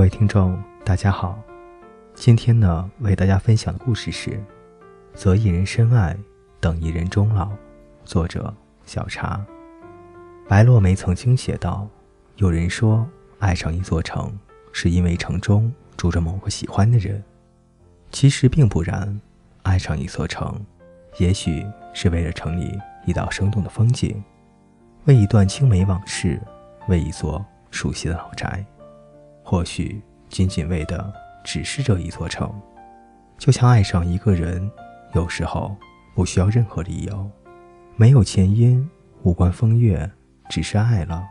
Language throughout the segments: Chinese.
各位听众，大家好。今天呢，为大家分享的故事是《择一人深爱，等一人终老》，作者小茶。白落梅曾经写道：“有人说，爱上一座城，是因为城中住着某个喜欢的人。其实并不然，爱上一座城，也许是为了城里一道生动的风景，为一段青梅往事，为一座熟悉的老宅。”或许仅仅为的只是这一座城，就像爱上一个人，有时候不需要任何理由，没有前因，无关风月，只是爱了。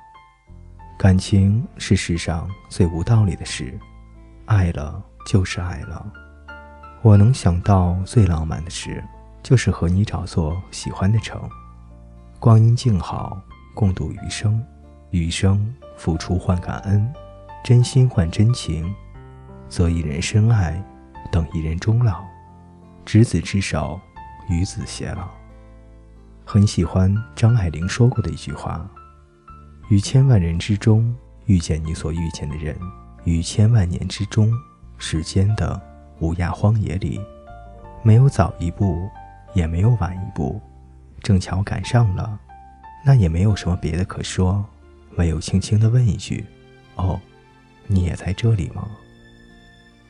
感情是世上最无道理的事，爱了就是爱了。我能想到最浪漫的事，就是和你找座喜欢的城，光阴静好，共度余生，余生付出换感恩。真心换真情，择一人深爱，等一人终老。执子之手，与子偕老。很喜欢张爱玲说过的一句话：“于千万人之中遇见你所遇见的人，于千万年之中，时间的无涯荒野里，没有早一步，也没有晚一步，正巧赶上了，那也没有什么别的可说，唯有轻轻地问一句：哦。”你也在这里吗？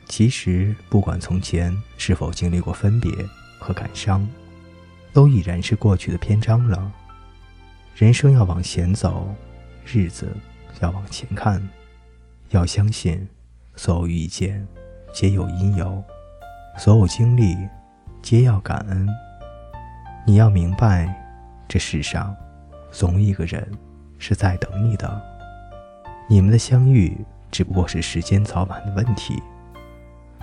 其实，不管从前是否经历过分别和感伤，都已然是过去的篇章了。人生要往前走，日子要往前看，要相信，所有遇见皆有因由，所有经历皆要感恩。你要明白，这世上总有一个人是在等你的，你们的相遇。只不过是时间早晚的问题，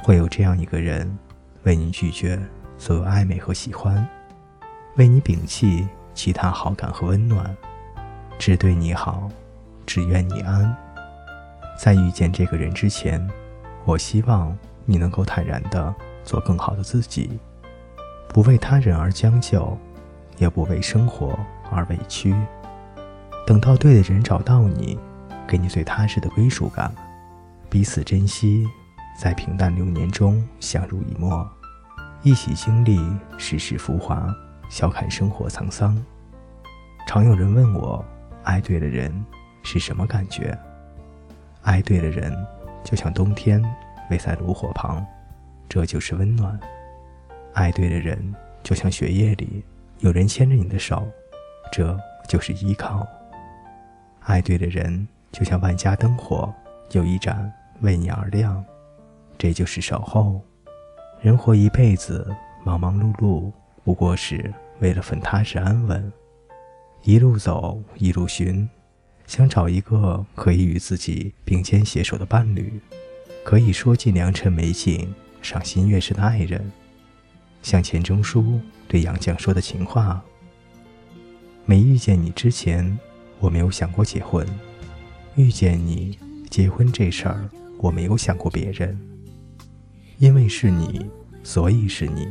会有这样一个人，为你拒绝所有暧昧和喜欢，为你摒弃其他好感和温暖，只对你好，只愿你安。在遇见这个人之前，我希望你能够坦然的做更好的自己，不为他人而将就，也不为生活而委屈。等到对的人找到你。给你最踏实的归属感，彼此珍惜，在平淡流年中相濡以沫，一起经历世事浮华，笑看生活沧桑。常有人问我，爱对了人是什么感觉？爱对了人，就像冬天围在炉火旁，这就是温暖；爱对了人，就像雪夜里有人牵着你的手，这就是依靠；爱对了人。就像万家灯火，有一盏为你而亮，这就是守候。人活一辈子，忙忙碌碌，不过是为了份踏实安稳。一路走，一路寻，想找一个可以与自己并肩携手的伴侣，可以说尽良辰美景、赏心悦事的爱人，像钱钟书对杨绛说的情话：“没遇见你之前，我没有想过结婚。”遇见你，结婚这事儿我没有想过别人，因为是你，所以是你。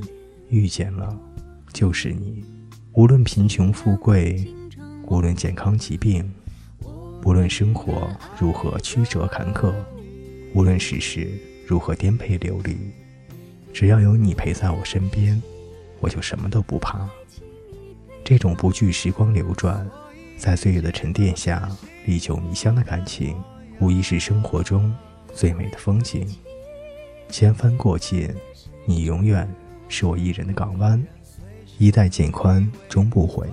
遇见了，就是你。无论贫穷富贵，无论健康疾病，无论生活如何曲折坎坷，无论世事如何颠沛流离，只要有你陪在我身边，我就什么都不怕。这种不惧时光流转。在岁月的沉淀下，历久弥香的感情，无疑是生活中最美的风景。千帆过尽，你永远是我一人的港湾。衣带渐宽终不悔，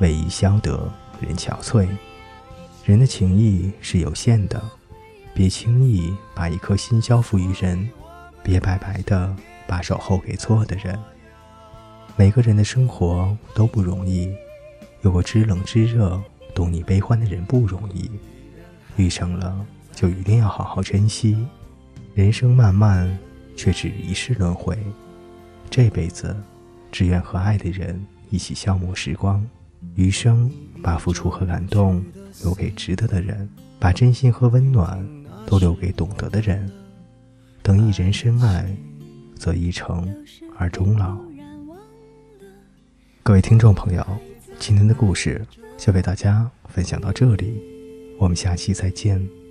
为伊消得人憔悴。人的情谊是有限的，别轻易把一颗心交付于人，别白白的把守候给错的人。每个人的生活都不容易。有过知冷知热，懂你悲欢的人不容易，遇上了就一定要好好珍惜。人生漫漫，却只一世轮回，这辈子只愿和爱的人一起消磨时光，余生把付出和感动留给值得的人，把真心和温暖都留给懂得的人。等一人深爱，则一程而终老。各位听众朋友，今天的故事就为大家分享到这里，我们下期再见。